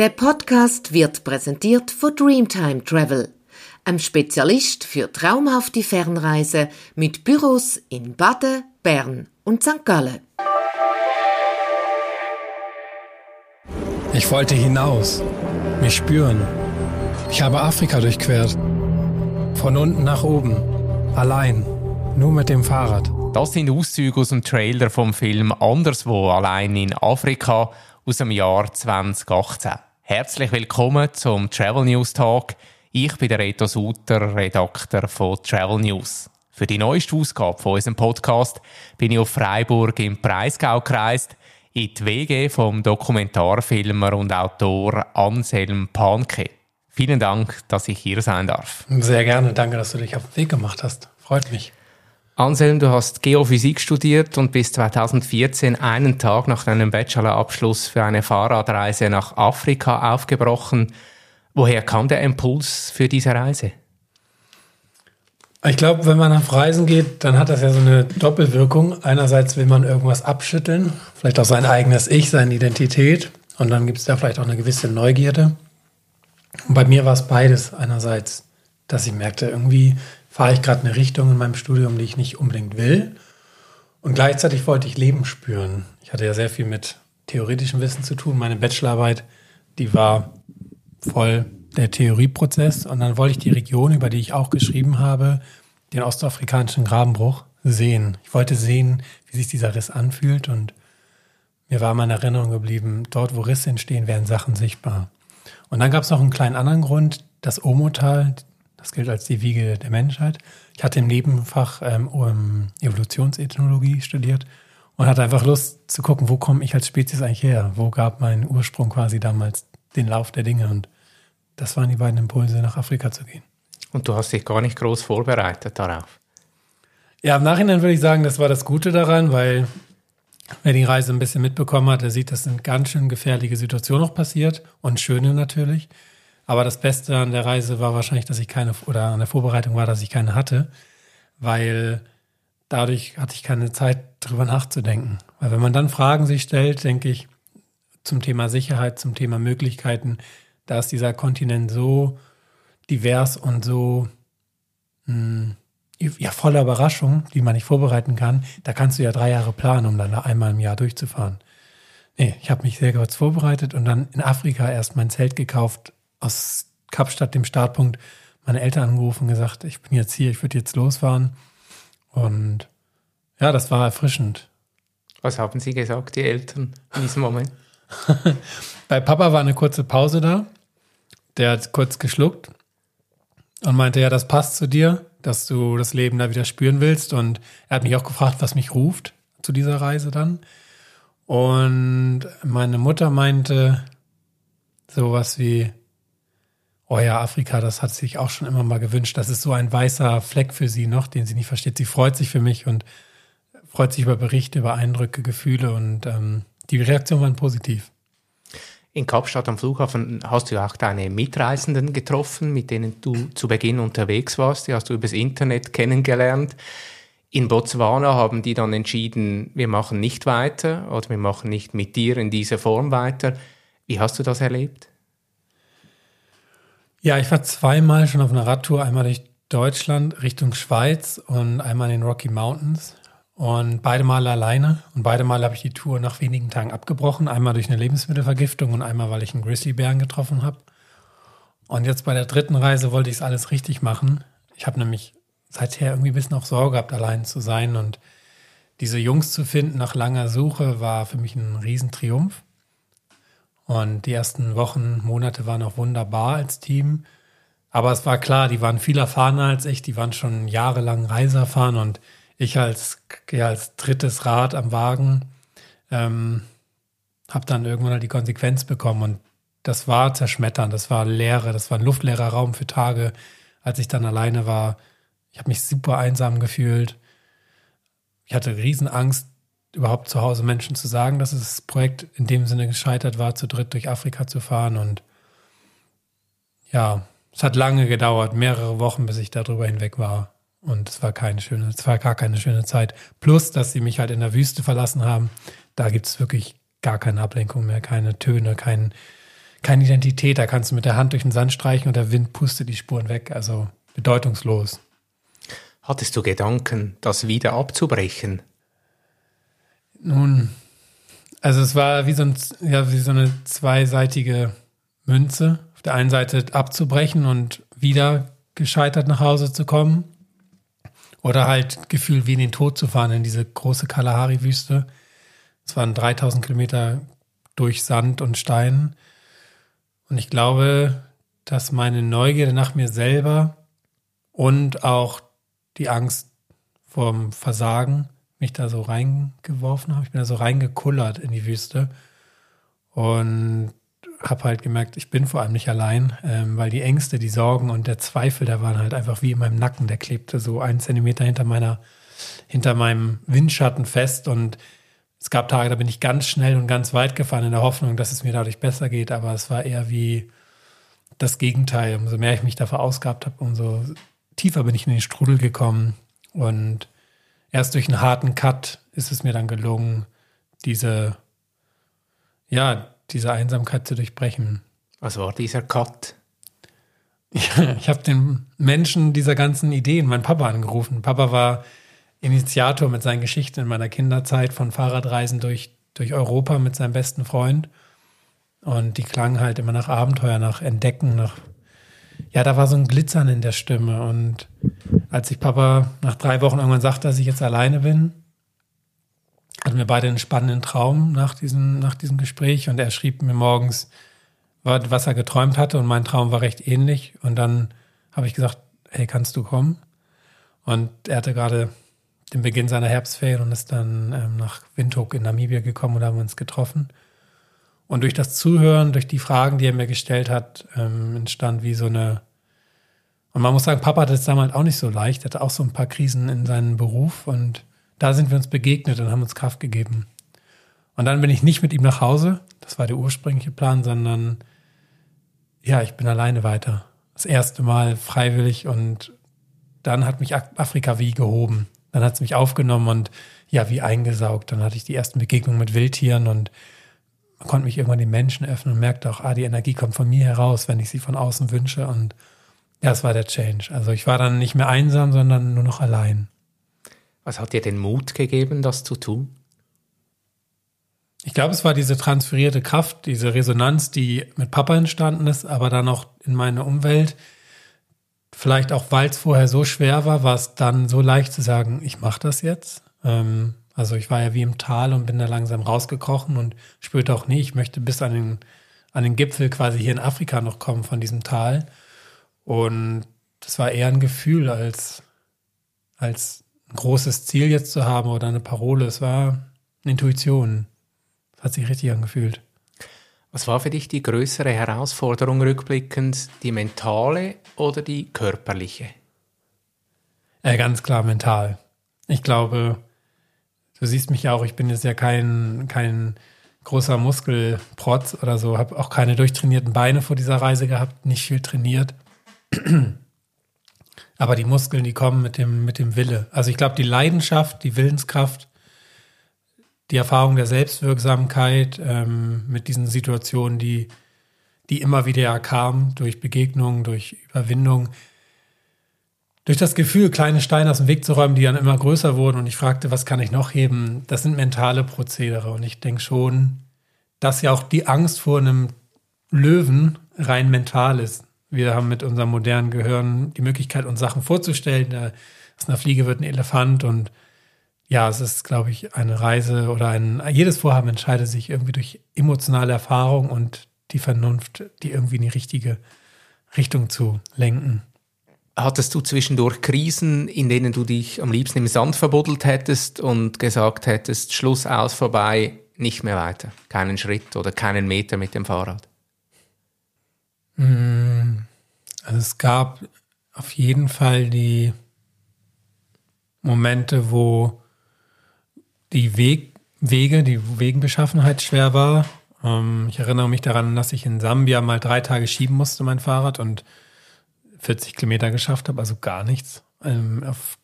Der Podcast wird präsentiert von Dreamtime Travel, einem Spezialist für traumhafte Fernreise mit Büros in Baden, Bern und St. Gallen. Ich wollte hinaus, mich spüren. Ich habe Afrika durchquert. Von unten nach oben. Allein. Nur mit dem Fahrrad. Das sind Auszüge aus dem Trailer vom Film Anderswo allein in Afrika aus dem Jahr 2018. Herzlich willkommen zum Travel News Talk. Ich bin der Reto Suter, Redakteur von Travel News. Für die neueste Ausgabe von unserem Podcast bin ich auf Freiburg im Breisgau gereist, in die WG vom Dokumentarfilmer und Autor Anselm Panke. Vielen Dank, dass ich hier sein darf. Sehr gerne. Danke, dass du dich auf den Weg gemacht hast. Freut mich. Anselm, du hast Geophysik studiert und bist 2014 einen Tag nach deinem Bachelorabschluss für eine Fahrradreise nach Afrika aufgebrochen. Woher kam der Impuls für diese Reise? Ich glaube, wenn man auf Reisen geht, dann hat das ja so eine Doppelwirkung. Einerseits will man irgendwas abschütteln, vielleicht auch sein eigenes Ich, seine Identität. Und dann gibt es da vielleicht auch eine gewisse Neugierde. Und bei mir war es beides. Einerseits, dass ich merkte, irgendwie fahre ich gerade eine Richtung in meinem Studium, die ich nicht unbedingt will. Und gleichzeitig wollte ich Leben spüren. Ich hatte ja sehr viel mit theoretischem Wissen zu tun. Meine Bachelorarbeit, die war voll der Theorieprozess. Und dann wollte ich die Region, über die ich auch geschrieben habe, den ostafrikanischen Grabenbruch, sehen. Ich wollte sehen, wie sich dieser Riss anfühlt. Und mir war in Erinnerung geblieben, dort, wo Risse entstehen, werden Sachen sichtbar. Und dann gab es noch einen kleinen anderen Grund, das Omotal, das gilt als die Wiege der Menschheit. Ich hatte im Nebenfach ähm, Evolutionsethnologie studiert und hatte einfach Lust zu gucken, wo komme ich als Spezies eigentlich her? Wo gab mein Ursprung quasi damals den Lauf der Dinge? Und das waren die beiden Impulse, nach Afrika zu gehen. Und du hast dich gar nicht groß vorbereitet darauf? Ja, im Nachhinein würde ich sagen, das war das Gute daran, weil wer die Reise ein bisschen mitbekommen hat, der sieht, dass eine ganz schön gefährliche Situation noch passiert und schöne natürlich. Aber das Beste an der Reise war wahrscheinlich, dass ich keine, oder an der Vorbereitung war, dass ich keine hatte, weil dadurch hatte ich keine Zeit, drüber nachzudenken. Weil wenn man dann Fragen sich stellt, denke ich, zum Thema Sicherheit, zum Thema Möglichkeiten, da ist dieser Kontinent so divers und so mh, hm, ja, voller Überraschungen, die man nicht vorbereiten kann. Da kannst du ja drei Jahre planen, um dann einmal im Jahr durchzufahren. Nee, ich habe mich sehr kurz vorbereitet und dann in Afrika erst mein Zelt gekauft, aus Kapstadt, dem Startpunkt, meine Eltern angerufen und gesagt, ich bin jetzt hier, ich würde jetzt losfahren. Und ja, das war erfrischend. Was haben Sie gesagt, die Eltern, in diesem Moment? Bei Papa war eine kurze Pause da. Der hat kurz geschluckt und meinte, ja, das passt zu dir, dass du das Leben da wieder spüren willst. Und er hat mich auch gefragt, was mich ruft zu dieser Reise dann. Und meine Mutter meinte sowas wie, oh ja, Afrika, das hat sich auch schon immer mal gewünscht. Das ist so ein weißer Fleck für sie noch, den sie nicht versteht. Sie freut sich für mich und freut sich über Berichte, über Eindrücke, Gefühle und ähm, die Reaktionen waren positiv. In Kapstadt am Flughafen hast du auch deine Mitreisenden getroffen, mit denen du zu Beginn unterwegs warst. Die hast du übers Internet kennengelernt. In Botswana haben die dann entschieden, wir machen nicht weiter oder wir machen nicht mit dir in dieser Form weiter. Wie hast du das erlebt? Ja, ich war zweimal schon auf einer Radtour, einmal durch Deutschland Richtung Schweiz und einmal in den Rocky Mountains. Und beide Male alleine. Und beide Male habe ich die Tour nach wenigen Tagen abgebrochen. Einmal durch eine Lebensmittelvergiftung und einmal, weil ich einen Grizzlybären getroffen habe. Und jetzt bei der dritten Reise wollte ich es alles richtig machen. Ich habe nämlich seither irgendwie ein bisschen auch Sorge gehabt, allein zu sein. Und diese Jungs zu finden nach langer Suche war für mich ein Riesentriumph. Und die ersten Wochen, Monate waren auch wunderbar als Team. Aber es war klar, die waren viel erfahrener als ich, die waren schon jahrelang Reiserfahren und ich als, ja, als drittes Rad am Wagen ähm, habe dann irgendwann halt die Konsequenz bekommen und das war zerschmettern, das war Leere, das war ein luftleerer Raum für Tage, als ich dann alleine war. Ich habe mich super einsam gefühlt. Ich hatte Riesenangst, überhaupt zu Hause Menschen zu sagen, dass das Projekt in dem Sinne gescheitert war, zu dritt durch Afrika zu fahren. Und ja, es hat lange gedauert, mehrere Wochen, bis ich darüber hinweg war. Und es war keine schöne, es war gar keine schöne Zeit. Plus, dass sie mich halt in der Wüste verlassen haben. Da gibt es wirklich gar keine Ablenkung mehr, keine Töne, kein, keine Identität. Da kannst du mit der Hand durch den Sand streichen und der Wind pustet die Spuren weg. Also bedeutungslos. Hattest du Gedanken, das wieder abzubrechen? Nun, also es war wie so, ein, ja, wie so eine zweiseitige Münze. Auf der einen Seite abzubrechen und wieder gescheitert nach Hause zu kommen. Oder halt Gefühl, wie in den Tod zu fahren, in diese große Kalahari-Wüste. Es waren 3000 Kilometer durch Sand und Stein. Und ich glaube, dass meine Neugierde nach mir selber und auch die Angst vorm Versagen mich da so reingeworfen haben. Ich bin da so reingekullert in die Wüste und habe halt gemerkt, ich bin vor allem nicht allein, ähm, weil die Ängste, die Sorgen und der Zweifel, der waren halt einfach wie in meinem Nacken. Der klebte so einen Zentimeter hinter meiner, hinter meinem Windschatten fest und es gab Tage, da bin ich ganz schnell und ganz weit gefahren in der Hoffnung, dass es mir dadurch besser geht, aber es war eher wie das Gegenteil. Umso mehr ich mich da verausgabt habe, umso tiefer bin ich in den Strudel gekommen und erst durch einen harten Cut ist es mir dann gelungen, diese, ja, diese Einsamkeit zu durchbrechen. Was war dieser Cut? Ja, ich habe den Menschen dieser ganzen Ideen, meinen Papa angerufen. Papa war Initiator mit seinen Geschichten in meiner Kinderzeit von Fahrradreisen durch, durch Europa mit seinem besten Freund. Und die klangen halt immer nach Abenteuer, nach Entdecken, nach. Ja, da war so ein Glitzern in der Stimme. Und als ich Papa nach drei Wochen irgendwann sagte, dass ich jetzt alleine bin, hatten wir beide einen spannenden Traum nach diesem, nach diesem Gespräch. Und er schrieb mir morgens, was er geträumt hatte. Und mein Traum war recht ähnlich. Und dann habe ich gesagt, hey, kannst du kommen? Und er hatte gerade den Beginn seiner Herbstferien und ist dann ähm, nach Windhoek in Namibia gekommen und haben uns getroffen. Und durch das Zuhören, durch die Fragen, die er mir gestellt hat, ähm, entstand wie so eine. Und man muss sagen, Papa hatte es damals auch nicht so leicht. Hatte auch so ein paar Krisen in seinem Beruf und da sind wir uns begegnet und haben uns Kraft gegeben. Und dann bin ich nicht mit ihm nach Hause, das war der ursprüngliche Plan, sondern ja, ich bin alleine weiter. Das erste Mal freiwillig und dann hat mich Afrika wie gehoben. Dann hat es mich aufgenommen und ja, wie eingesaugt. Dann hatte ich die ersten Begegnungen mit Wildtieren und konnte mich irgendwann den Menschen öffnen und merkte auch, ah, die Energie kommt von mir heraus, wenn ich sie von außen wünsche. Und ja, es war der Change. Also ich war dann nicht mehr einsam, sondern nur noch allein. Was hat dir den Mut gegeben, das zu tun? Ich glaube, es war diese transferierte Kraft, diese Resonanz, die mit Papa entstanden ist, aber dann auch in meine Umwelt, vielleicht auch, weil es vorher so schwer war, war es dann so leicht zu sagen, ich mache das jetzt. Ähm, also ich war ja wie im Tal und bin da langsam rausgekrochen und spürte auch nie, ich möchte bis an den, an den Gipfel quasi hier in Afrika noch kommen von diesem Tal. Und das war eher ein Gefühl als, als ein großes Ziel jetzt zu haben oder eine Parole. Es war eine Intuition. Das hat sich richtig angefühlt. Was war für dich die größere Herausforderung rückblickend, die mentale oder die körperliche? Äh, ganz klar mental. Ich glaube, du siehst mich ja auch, ich bin jetzt ja kein, kein großer Muskelprotz oder so, habe auch keine durchtrainierten Beine vor dieser Reise gehabt, nicht viel trainiert. Aber die Muskeln, die kommen mit dem, mit dem Wille. Also ich glaube, die Leidenschaft, die Willenskraft, die Erfahrung der Selbstwirksamkeit ähm, mit diesen Situationen, die, die immer wieder kamen, durch Begegnungen, durch Überwindung, durch das Gefühl, kleine Steine aus dem Weg zu räumen, die dann immer größer wurden und ich fragte, was kann ich noch heben, das sind mentale Prozedere und ich denke schon, dass ja auch die Angst vor einem Löwen rein mental ist. Wir haben mit unserem modernen Gehirn die Möglichkeit, uns Sachen vorzustellen. Aus einer Fliege wird ein Elefant und ja, es ist, glaube ich, eine Reise oder ein, jedes Vorhaben entscheidet sich irgendwie durch emotionale Erfahrung und die Vernunft, die irgendwie in die richtige Richtung zu lenken. Hattest du zwischendurch Krisen, in denen du dich am liebsten im Sand verbuddelt hättest und gesagt hättest, Schluss aus, vorbei, nicht mehr weiter, keinen Schritt oder keinen Meter mit dem Fahrrad? Hm, also es gab auf jeden Fall die Momente, wo die Weg, Wege, die Wegenbeschaffenheit schwer war. Ähm, ich erinnere mich daran, dass ich in Sambia mal drei Tage schieben musste, mein Fahrrad, und 40 Kilometer geschafft habe, also gar nichts ähm, auf,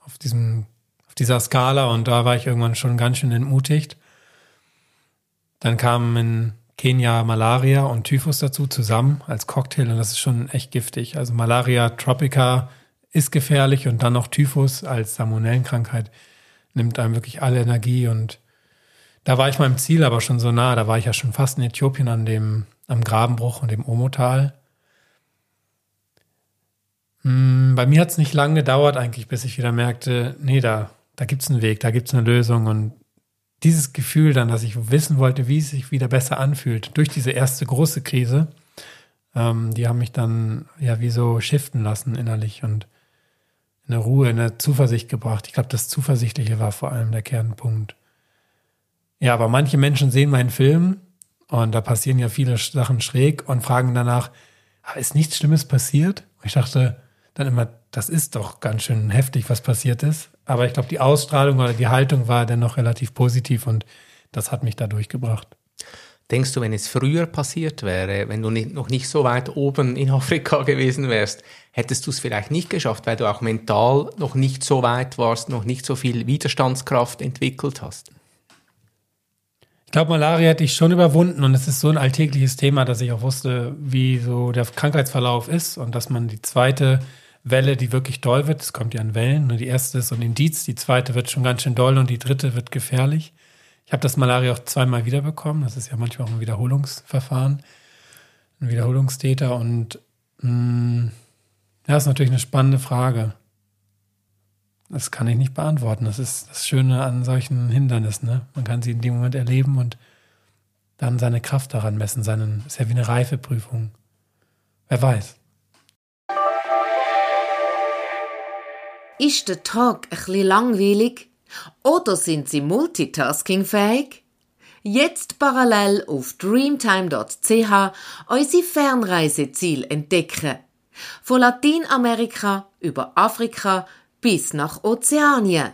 auf, diesem, auf dieser Skala. Und da war ich irgendwann schon ganz schön entmutigt. Dann kamen in Kenia Malaria und Typhus dazu zusammen als Cocktail und das ist schon echt giftig. Also Malaria Tropica ist gefährlich und dann noch Typhus als Salmonellenkrankheit nimmt einem wirklich alle Energie und da war ich meinem Ziel aber schon so nah. Da war ich ja schon fast in Äthiopien an dem, am Grabenbruch und dem Omotal. Hm, bei mir hat es nicht lange gedauert eigentlich, bis ich wieder merkte, nee, da, da gibt es einen Weg, da gibt es eine Lösung und dieses Gefühl dann, dass ich wissen wollte, wie es sich wieder besser anfühlt, durch diese erste große Krise, ähm, die haben mich dann ja wie so shiften lassen innerlich und in eine Ruhe, in eine Zuversicht gebracht. Ich glaube, das Zuversichtliche war vor allem der Kernpunkt. Ja, aber manche Menschen sehen meinen Film und da passieren ja viele Sachen schräg und fragen danach, ist nichts Schlimmes passiert? Und ich dachte dann immer, das ist doch ganz schön heftig, was passiert ist. Aber ich glaube, die Ausstrahlung oder die Haltung war dennoch relativ positiv und das hat mich da durchgebracht. Denkst du, wenn es früher passiert wäre, wenn du nicht, noch nicht so weit oben in Afrika gewesen wärst, hättest du es vielleicht nicht geschafft, weil du auch mental noch nicht so weit warst, noch nicht so viel Widerstandskraft entwickelt hast? Ich glaube, Malaria hätte ich schon überwunden und es ist so ein alltägliches Thema, dass ich auch wusste, wie so der Krankheitsverlauf ist und dass man die zweite Welle, die wirklich doll wird. Es kommt ja in Wellen. Ne? Die erste ist so ein Indiz, die zweite wird schon ganz schön doll und die dritte wird gefährlich. Ich habe das Malaria auch zweimal wiederbekommen. Das ist ja manchmal auch ein Wiederholungsverfahren, ein Wiederholungstäter. Und mh, mm, ja, ist natürlich eine spannende Frage. Das kann ich nicht beantworten. Das ist das Schöne an solchen Hindernissen. Ne? Man kann sie in dem Moment erleben und dann seine Kraft daran messen. Seinen, ist ja wie eine Reifeprüfung. Wer weiß. Ist der Tag bisschen langweilig? Oder sind Sie multitaskingfähig? Jetzt parallel auf dreamtime.ch unsere Fernreiseziel entdecken. Von Lateinamerika über Afrika bis nach Ozeanien.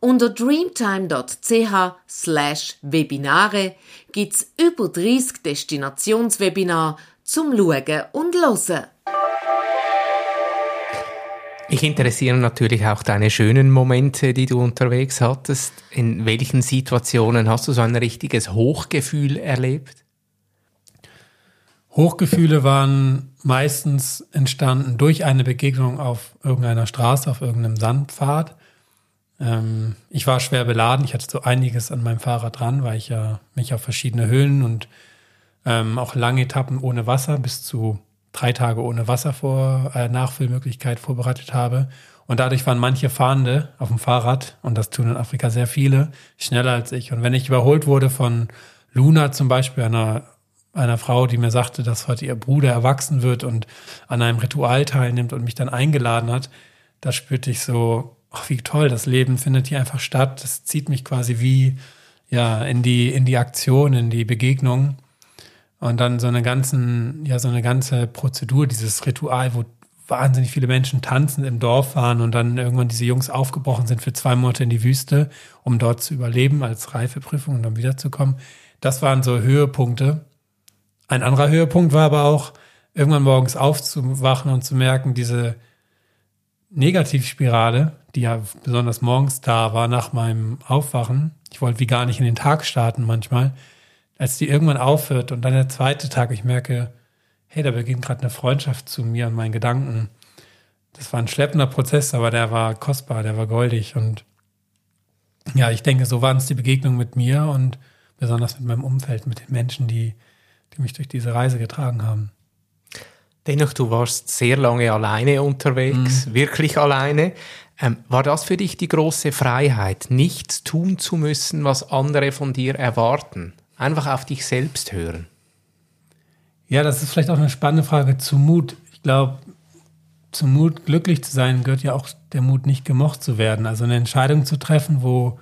Unter dreamtime.ch slash Webinare gibt's über 30 Destinationswebinare zum Schauen und Hören. Mich interessieren natürlich auch deine schönen Momente, die du unterwegs hattest. In welchen Situationen hast du so ein richtiges Hochgefühl erlebt? Hochgefühle waren meistens entstanden durch eine Begegnung auf irgendeiner Straße, auf irgendeinem Sandpfad. Ähm, ich war schwer beladen, ich hatte so einiges an meinem Fahrrad dran, weil ich ja mich auf verschiedene Höhlen und ähm, auch lange Etappen ohne Wasser bis zu drei Tage ohne Wasser vor äh, Nachfüllmöglichkeit vorbereitet habe. Und dadurch waren manche Fahrende auf dem Fahrrad, und das tun in Afrika sehr viele, schneller als ich. Und wenn ich überholt wurde von Luna zum Beispiel, einer, einer Frau, die mir sagte, dass heute ihr Bruder erwachsen wird und an einem Ritual teilnimmt und mich dann eingeladen hat, da spürte ich so, ach, wie toll, das Leben findet hier einfach statt. Das zieht mich quasi wie, ja, in die, in die Aktion, in die Begegnung. Und dann so eine ganzen, ja, so eine ganze Prozedur, dieses Ritual, wo wahnsinnig viele Menschen tanzen im Dorf waren und dann irgendwann diese Jungs aufgebrochen sind für zwei Monate in die Wüste, um dort zu überleben als Reifeprüfung und dann wiederzukommen. Das waren so Höhepunkte. Ein anderer Höhepunkt war aber auch, irgendwann morgens aufzuwachen und zu merken, diese Negativspirale, die ja besonders morgens da war nach meinem Aufwachen, ich wollte wie gar nicht in den Tag starten manchmal, als die irgendwann aufhört und dann der zweite Tag, ich merke, hey, da beginnt gerade eine Freundschaft zu mir und meinen Gedanken. Das war ein schleppender Prozess, aber der war kostbar, der war goldig. Und ja, ich denke, so waren es die Begegnungen mit mir und besonders mit meinem Umfeld, mit den Menschen, die, die mich durch diese Reise getragen haben. Dennoch, du warst sehr lange alleine unterwegs, mhm. wirklich alleine. Ähm, war das für dich die große Freiheit, nichts tun zu müssen, was andere von dir erwarten? Einfach auf dich selbst hören. Ja, das ist vielleicht auch eine spannende Frage zu Mut. Ich glaube, zum Mut, glücklich zu sein, gehört ja auch der Mut, nicht gemocht zu werden. Also eine Entscheidung zu treffen, wo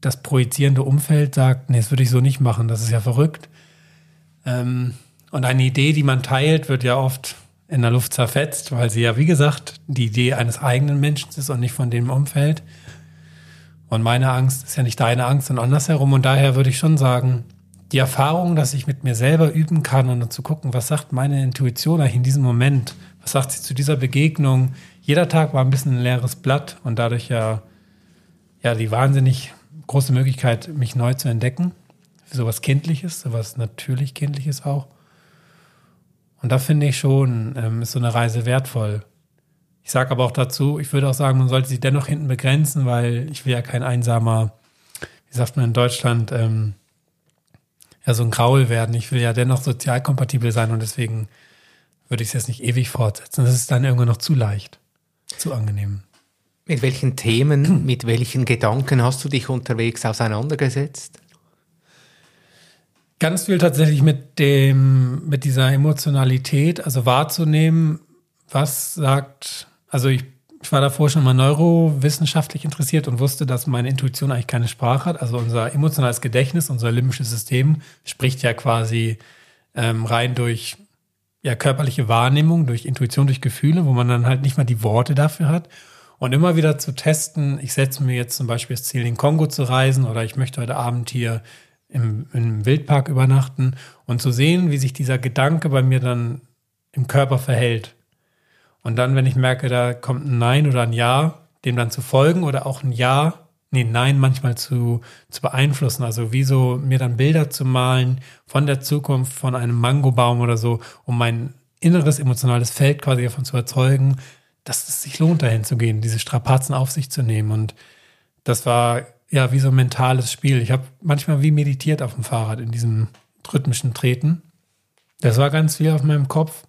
das projizierende Umfeld sagt, nee, das würde ich so nicht machen, das ist ja verrückt. Ähm, und eine Idee, die man teilt, wird ja oft in der Luft zerfetzt, weil sie ja, wie gesagt, die Idee eines eigenen Menschen ist und nicht von dem Umfeld. Und meine Angst ist ja nicht deine Angst und andersherum. Und daher würde ich schon sagen, die Erfahrung, dass ich mit mir selber üben kann und dann zu gucken, was sagt meine Intuition eigentlich in diesem Moment? Was sagt sie zu dieser Begegnung? Jeder Tag war ein bisschen ein leeres Blatt und dadurch ja, ja die wahnsinnig große Möglichkeit, mich neu zu entdecken. sowas Kindliches, sowas natürlich Kindliches auch. Und da finde ich schon, ähm, ist so eine Reise wertvoll. Ich sage aber auch dazu, ich würde auch sagen, man sollte sie dennoch hinten begrenzen, weil ich will ja kein einsamer, wie sagt man in Deutschland, ähm, ja, so ein Graul werden. Ich will ja dennoch sozial kompatibel sein und deswegen würde ich es jetzt nicht ewig fortsetzen. Das ist dann irgendwann noch zu leicht, zu angenehm. Mit welchen Themen, mit welchen Gedanken hast du dich unterwegs auseinandergesetzt? Ganz viel tatsächlich mit dem, mit dieser Emotionalität, also wahrzunehmen, was sagt, also ich, ich war davor schon mal neurowissenschaftlich interessiert und wusste, dass meine Intuition eigentlich keine Sprache hat. Also unser emotionales Gedächtnis, unser limbisches System spricht ja quasi ähm, rein durch ja, körperliche Wahrnehmung, durch Intuition, durch Gefühle, wo man dann halt nicht mal die Worte dafür hat. Und immer wieder zu testen, ich setze mir jetzt zum Beispiel das Ziel, in den Kongo zu reisen oder ich möchte heute Abend hier im, im Wildpark übernachten und zu sehen, wie sich dieser Gedanke bei mir dann im Körper verhält. Und dann, wenn ich merke, da kommt ein Nein oder ein Ja, dem dann zu folgen oder auch ein Ja nee, nein, manchmal zu, zu beeinflussen. Also wie so mir dann Bilder zu malen von der Zukunft, von einem Mangobaum oder so, um mein inneres emotionales Feld quasi davon zu erzeugen, dass es sich lohnt, dahin zu gehen, diese Strapazen auf sich zu nehmen. Und das war ja wie so ein mentales Spiel. Ich habe manchmal wie meditiert auf dem Fahrrad in diesem rhythmischen Treten. Das war ganz viel auf meinem Kopf.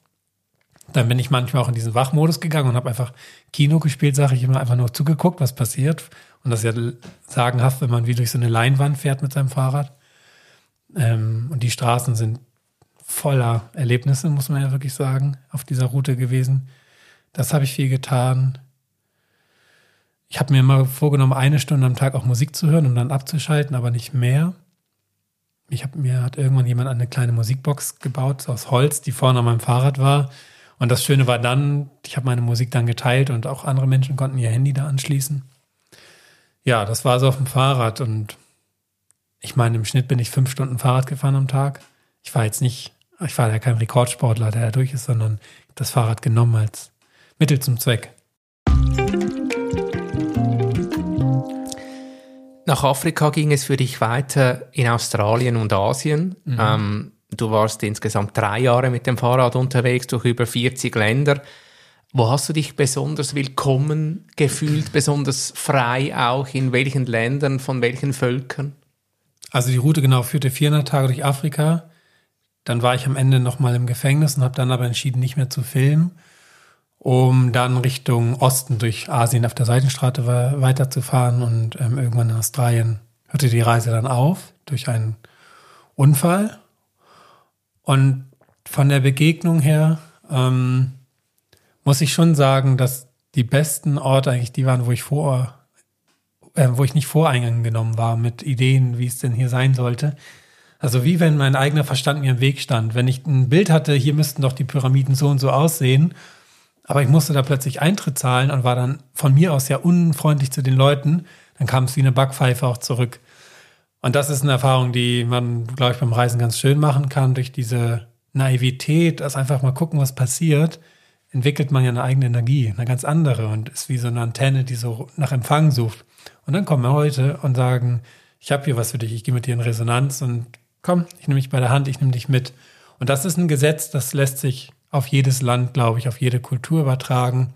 Dann bin ich manchmal auch in diesen Wachmodus gegangen und habe einfach Kino gespielt, sage ich immer, einfach nur zugeguckt, was passiert. Und das ist ja sagenhaft, wenn man wie durch so eine Leinwand fährt mit seinem Fahrrad. Ähm, und die Straßen sind voller Erlebnisse, muss man ja wirklich sagen, auf dieser Route gewesen. Das habe ich viel getan. Ich habe mir immer vorgenommen, eine Stunde am Tag auch Musik zu hören und dann abzuschalten, aber nicht mehr. Ich habe mir hat irgendwann jemand eine kleine Musikbox gebaut aus Holz, die vorne an meinem Fahrrad war. Und das Schöne war dann, ich habe meine Musik dann geteilt und auch andere Menschen konnten ihr Handy da anschließen. Ja, das war so auf dem Fahrrad und ich meine, im Schnitt bin ich fünf Stunden Fahrrad gefahren am Tag. Ich war jetzt nicht, ich war ja kein Rekordsportler, der da durch ist, sondern das Fahrrad genommen als Mittel zum Zweck. Nach Afrika ging es für dich weiter in Australien und Asien. Mhm. Ähm, du warst insgesamt drei Jahre mit dem Fahrrad unterwegs durch über 40 Länder. Wo hast du dich besonders willkommen gefühlt, besonders frei auch? In welchen Ländern, von welchen Völkern? Also die Route genau führte 400 Tage durch Afrika. Dann war ich am Ende nochmal im Gefängnis und habe dann aber entschieden, nicht mehr zu filmen, um dann Richtung Osten durch Asien auf der Seitenstraße weiterzufahren. Und ähm, irgendwann in Australien hörte die Reise dann auf durch einen Unfall. Und von der Begegnung her ähm, muss ich schon sagen, dass die besten Orte eigentlich die waren, wo ich vor, äh, wo ich nicht voreingenommen war mit Ideen, wie es denn hier sein sollte. Also wie wenn mein eigener Verstand mir im Weg stand. Wenn ich ein Bild hatte, hier müssten doch die Pyramiden so und so aussehen, aber ich musste da plötzlich Eintritt zahlen und war dann von mir aus ja unfreundlich zu den Leuten, dann kam es wie eine Backpfeife auch zurück. Und das ist eine Erfahrung, die man, glaube ich, beim Reisen ganz schön machen kann, durch diese Naivität, das einfach mal gucken, was passiert entwickelt man ja eine eigene Energie, eine ganz andere und ist wie so eine Antenne, die so nach Empfang sucht. Und dann kommen wir heute und sagen, ich habe hier was für dich, ich gehe mit dir in Resonanz und komm, ich nehme dich bei der Hand, ich nehme dich mit. Und das ist ein Gesetz, das lässt sich auf jedes Land, glaube ich, auf jede Kultur übertragen.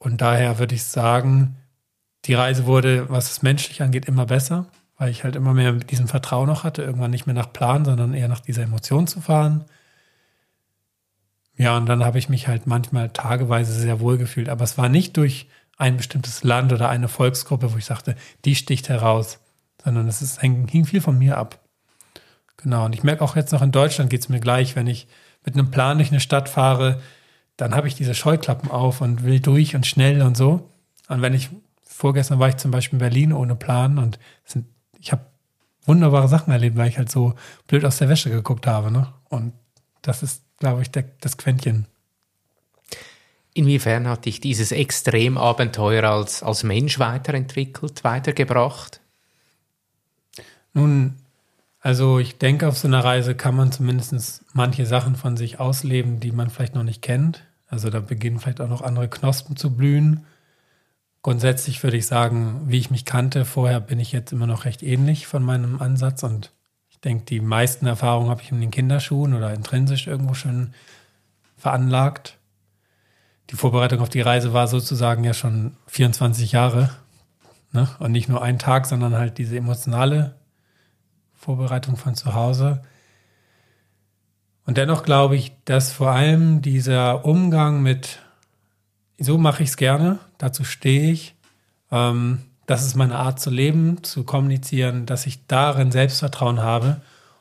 Und daher würde ich sagen, die Reise wurde, was es menschlich angeht, immer besser, weil ich halt immer mehr mit diesem Vertrauen noch hatte, irgendwann nicht mehr nach Plan, sondern eher nach dieser Emotion zu fahren. Ja, und dann habe ich mich halt manchmal tageweise sehr wohl gefühlt. Aber es war nicht durch ein bestimmtes Land oder eine Volksgruppe, wo ich sagte, die sticht heraus, sondern es ist, hing viel von mir ab. Genau, und ich merke auch jetzt noch in Deutschland geht es mir gleich, wenn ich mit einem Plan durch eine Stadt fahre, dann habe ich diese Scheuklappen auf und will durch und schnell und so. Und wenn ich, vorgestern war ich zum Beispiel in Berlin ohne Plan und sind, ich habe wunderbare Sachen erlebt, weil ich halt so blöd aus der Wäsche geguckt habe. Ne? Und das ist glaube ich, der, das Quäntchen. Inwiefern hat dich dieses Extremabenteuer als, als Mensch weiterentwickelt, weitergebracht? Nun, also ich denke, auf so einer Reise kann man zumindest manche Sachen von sich ausleben, die man vielleicht noch nicht kennt. Also da beginnen vielleicht auch noch andere Knospen zu blühen. Grundsätzlich würde ich sagen, wie ich mich kannte, vorher bin ich jetzt immer noch recht ähnlich von meinem Ansatz und ich denke, die meisten Erfahrungen habe ich in den Kinderschuhen oder intrinsisch irgendwo schon veranlagt. Die Vorbereitung auf die Reise war sozusagen ja schon 24 Jahre ne? und nicht nur ein Tag, sondern halt diese emotionale Vorbereitung von zu Hause. Und dennoch glaube ich, dass vor allem dieser Umgang mit, so mache ich es gerne, dazu stehe ich, ähm, das ist meine Art zu leben, zu kommunizieren, dass ich darin Selbstvertrauen habe.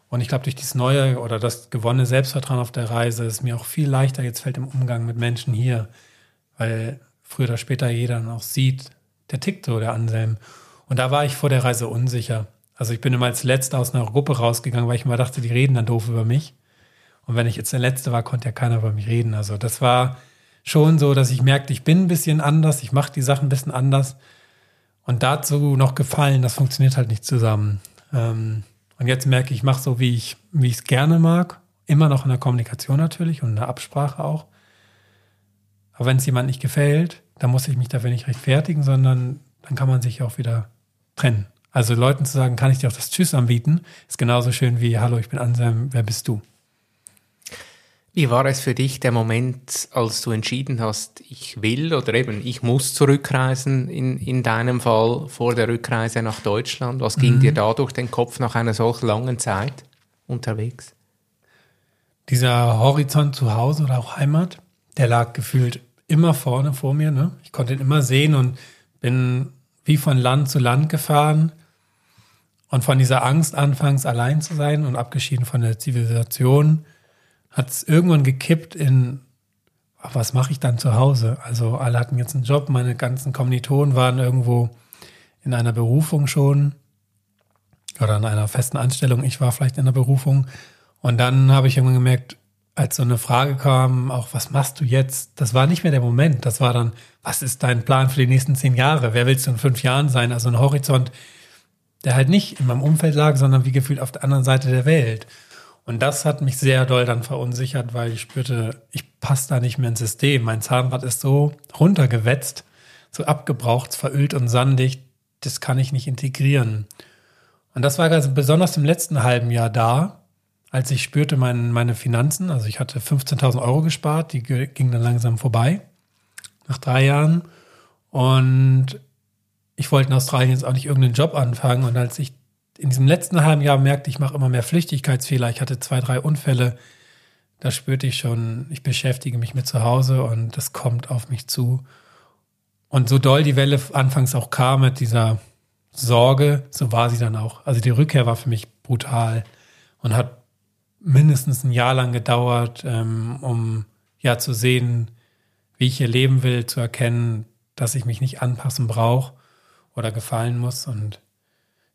Und ich glaube, durch dieses neue oder das gewonnene Selbstvertrauen auf der Reise ist mir auch viel leichter jetzt fällt im Umgang mit Menschen hier, weil früher oder später jeder dann auch sieht, der tickt so, der Anselm. Und da war ich vor der Reise unsicher. Also ich bin immer als Letzter aus einer Gruppe rausgegangen, weil ich immer dachte, die reden dann doof über mich. Und wenn ich jetzt der Letzte war, konnte ja keiner über mich reden. Also das war schon so, dass ich merkte, ich bin ein bisschen anders, ich mache die Sachen ein bisschen anders. Und dazu noch gefallen, das funktioniert halt nicht zusammen. Ähm, und jetzt merke ich, ich mache so, wie ich wie es gerne mag. Immer noch in der Kommunikation natürlich und in der Absprache auch. Aber wenn es jemand nicht gefällt, dann muss ich mich dafür nicht rechtfertigen, sondern dann kann man sich auch wieder trennen. Also Leuten zu sagen, kann ich dir auch das Tschüss anbieten, ist genauso schön wie Hallo, ich bin Anselm, wer bist du? Wie war es für dich der Moment, als du entschieden hast, ich will oder eben ich muss zurückreisen, in, in deinem Fall vor der Rückreise nach Deutschland? Was ging mhm. dir da durch den Kopf nach einer solch langen Zeit unterwegs? Dieser Horizont zu Hause oder auch Heimat, der lag gefühlt immer vorne vor mir. Ne? Ich konnte ihn immer sehen und bin wie von Land zu Land gefahren. Und von dieser Angst, anfangs allein zu sein und abgeschieden von der Zivilisation, hat es irgendwann gekippt in, ach, was mache ich dann zu Hause? Also alle hatten jetzt einen Job, meine ganzen Kommilitonen waren irgendwo in einer Berufung schon oder in einer festen Anstellung. Ich war vielleicht in der Berufung. Und dann habe ich irgendwann gemerkt, als so eine Frage kam, auch was machst du jetzt? Das war nicht mehr der Moment. Das war dann, was ist dein Plan für die nächsten zehn Jahre? Wer willst du in fünf Jahren sein? Also ein Horizont, der halt nicht in meinem Umfeld lag, sondern wie gefühlt auf der anderen Seite der Welt. Und das hat mich sehr doll dann verunsichert, weil ich spürte, ich passe da nicht mehr ins System. Mein Zahnrad ist so runtergewetzt, so abgebraucht, verölt und sandig, das kann ich nicht integrieren. Und das war ganz besonders im letzten halben Jahr da, als ich spürte mein, meine Finanzen, also ich hatte 15.000 Euro gespart, die gingen dann langsam vorbei, nach drei Jahren. Und ich wollte in Australien jetzt auch nicht irgendeinen Job anfangen. Und als ich in diesem letzten halben Jahr merkte, ich mache immer mehr Flüchtigkeitsfehler. Ich hatte zwei, drei Unfälle. Da spürte ich schon, ich beschäftige mich mit zu Hause und das kommt auf mich zu. Und so doll die Welle anfangs auch kam mit dieser Sorge, so war sie dann auch. Also die Rückkehr war für mich brutal und hat mindestens ein Jahr lang gedauert, ähm, um ja zu sehen, wie ich hier leben will, zu erkennen, dass ich mich nicht anpassen brauche oder gefallen muss. Und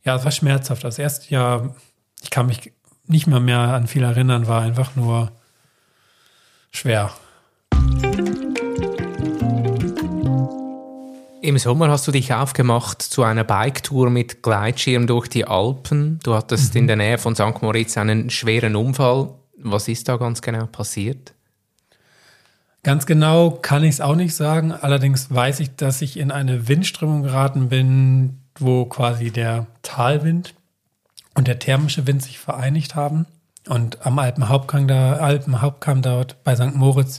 ja, es war schmerzhaft. Das erste Jahr, ich kann mich nicht mehr mehr an viel erinnern, war einfach nur schwer. Im Sommer hast du dich aufgemacht zu einer Biketour mit Gleitschirm durch die Alpen. Du hattest mhm. in der Nähe von St. Moritz einen schweren Unfall. Was ist da ganz genau passiert? Ganz genau kann ich es auch nicht sagen. Allerdings weiß ich, dass ich in eine Windströmung geraten bin, wo quasi der Talwind und der thermische Wind sich vereinigt haben. Und am Alpenhauptkamm, da, Alpenhauptkamm dort bei St. Moritz,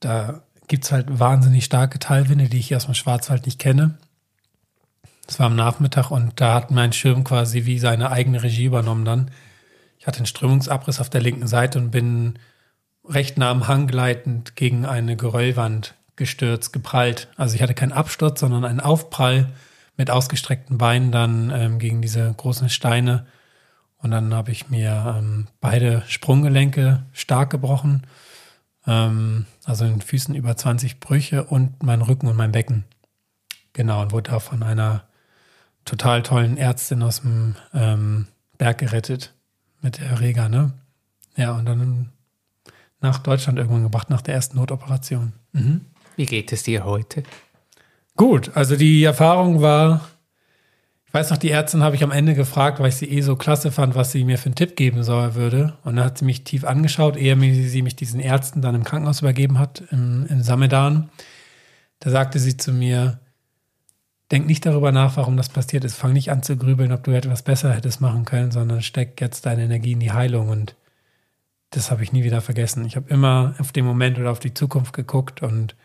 da gibt es halt wahnsinnig starke Talwinde, die ich aus dem Schwarzwald nicht kenne. Das war am Nachmittag und da hat mein Schirm quasi wie seine eigene Regie übernommen dann. Ich hatte einen Strömungsabriss auf der linken Seite und bin recht nah am Hang gleitend gegen eine Geröllwand gestürzt, geprallt. Also ich hatte keinen Absturz, sondern einen Aufprall mit ausgestreckten Beinen dann ähm, gegen diese großen Steine. Und dann habe ich mir ähm, beide Sprunggelenke stark gebrochen. Ähm, also in den Füßen über 20 Brüche und mein Rücken und mein Becken. Genau, und wurde da von einer total tollen Ärztin aus dem ähm, Berg gerettet mit der Erreger, ne? Ja, und dann nach Deutschland irgendwann gebracht, nach der ersten Notoperation. Mhm. Wie geht es dir heute? Gut, also die Erfahrung war, ich weiß noch, die Ärztin habe ich am Ende gefragt, weil ich sie eh so klasse fand, was sie mir für einen Tipp geben soll würde. Und dann hat sie mich tief angeschaut, ehe sie mich diesen Ärzten dann im Krankenhaus übergeben hat, im, im Samedan. Da sagte sie zu mir, denk nicht darüber nach, warum das passiert ist. Fang nicht an zu grübeln, ob du etwas besser hättest machen können, sondern steck jetzt deine Energie in die Heilung. Und das habe ich nie wieder vergessen. Ich habe immer auf den Moment oder auf die Zukunft geguckt und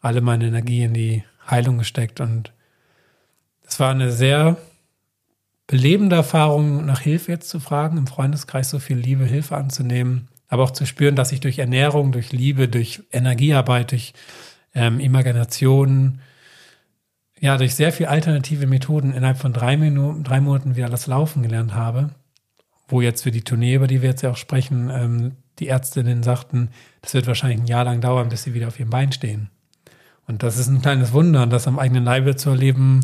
alle meine Energie in die Heilung gesteckt. Und es war eine sehr belebende Erfahrung, nach Hilfe jetzt zu fragen, im Freundeskreis so viel Liebe, Hilfe anzunehmen, aber auch zu spüren, dass ich durch Ernährung, durch Liebe, durch Energiearbeit, durch ähm, Imagination, ja, durch sehr viele alternative Methoden innerhalb von drei Minuten, drei Monaten wieder das Laufen gelernt habe, wo jetzt für die Tournee, über die wir jetzt ja auch sprechen, ähm, die Ärztinnen sagten, das wird wahrscheinlich ein Jahr lang dauern, bis sie wieder auf ihrem Bein stehen. Und das ist ein kleines Wunder, das am eigenen Leibe zu erleben.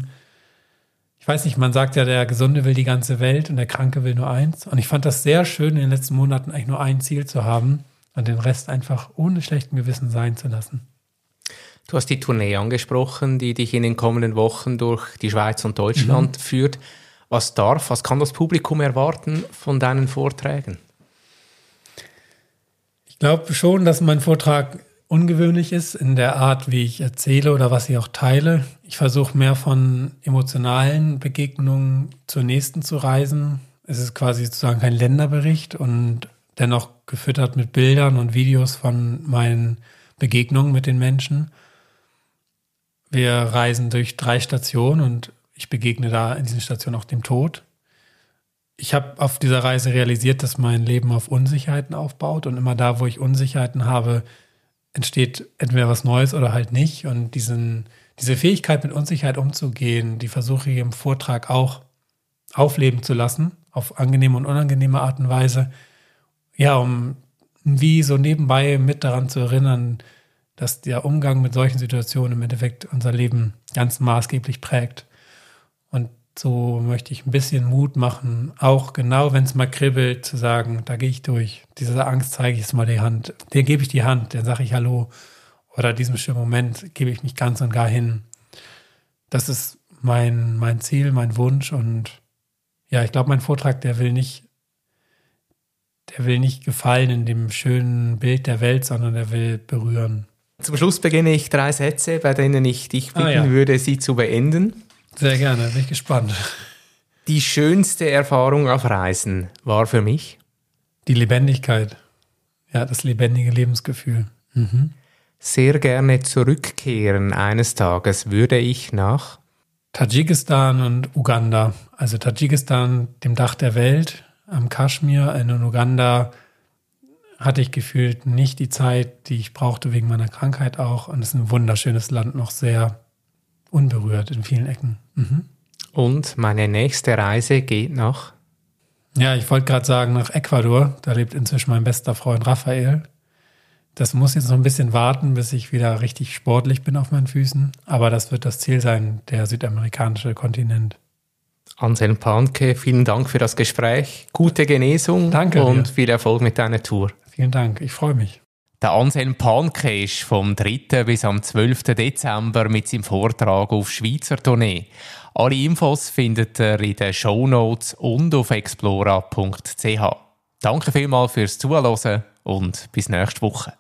Ich weiß nicht, man sagt ja, der Gesunde will die ganze Welt und der Kranke will nur eins. Und ich fand das sehr schön, in den letzten Monaten eigentlich nur ein Ziel zu haben und den Rest einfach ohne schlechten Gewissen sein zu lassen. Du hast die Tournee angesprochen, die dich in den kommenden Wochen durch die Schweiz und Deutschland mhm. führt. Was darf, was kann das Publikum erwarten von deinen Vorträgen? Ich glaube schon, dass mein Vortrag ungewöhnlich ist in der Art, wie ich erzähle oder was ich auch teile. Ich versuche mehr von emotionalen Begegnungen zur nächsten zu reisen. Es ist quasi sozusagen kein Länderbericht und dennoch gefüttert mit Bildern und Videos von meinen Begegnungen mit den Menschen. Wir reisen durch drei Stationen und ich begegne da in diesen Stationen auch dem Tod. Ich habe auf dieser Reise realisiert, dass mein Leben auf Unsicherheiten aufbaut und immer da, wo ich Unsicherheiten habe, entsteht entweder was Neues oder halt nicht. Und diesen, diese Fähigkeit, mit Unsicherheit umzugehen, die versuche ich im Vortrag auch aufleben zu lassen, auf angenehme und unangenehme Art und Weise. Ja, um wie so nebenbei mit daran zu erinnern, dass der Umgang mit solchen Situationen im Endeffekt unser Leben ganz maßgeblich prägt. Und so möchte ich ein bisschen Mut machen, auch genau wenn es mal kribbelt, zu sagen, da gehe ich durch. Dieser Angst zeige ich jetzt mal die Hand. Der gebe ich die Hand, dann sage ich Hallo. Oder diesem schönen Moment gebe ich mich ganz und gar hin. Das ist mein, mein Ziel, mein Wunsch. Und ja, ich glaube, mein Vortrag, der will nicht, der will nicht gefallen in dem schönen Bild der Welt, sondern der will berühren. Zum Schluss beginne ich drei Sätze, bei denen ich dich bitten ah, ja. würde, sie zu beenden. Sehr gerne, bin ich gespannt. Die schönste Erfahrung auf Reisen war für mich? Die Lebendigkeit. Ja, das lebendige Lebensgefühl. Mhm. Sehr gerne zurückkehren eines Tages würde ich nach Tadschikistan und Uganda. Also Tadschikistan, dem Dach der Welt, am Kaschmir, in Uganda hatte ich gefühlt nicht die Zeit, die ich brauchte wegen meiner Krankheit auch. Und es ist ein wunderschönes Land, noch sehr unberührt in vielen Ecken. Mhm. Und meine nächste Reise geht nach? Ja, ich wollte gerade sagen, nach Ecuador. Da lebt inzwischen mein bester Freund Raphael. Das muss jetzt noch ein bisschen warten, bis ich wieder richtig sportlich bin auf meinen Füßen. Aber das wird das Ziel sein, der südamerikanische Kontinent. Anselm Panke, vielen Dank für das Gespräch. Gute Genesung Danke und dir. viel Erfolg mit deiner Tour. Vielen Dank, ich freue mich. Der Anselm Panke ist vom 3. bis am 12. Dezember mit seinem Vortrag auf Schweizer Tournee. Alle Infos findet ihr in den Show Notes und auf explora.ch. Danke vielmals fürs Zuhören und bis nächste Woche.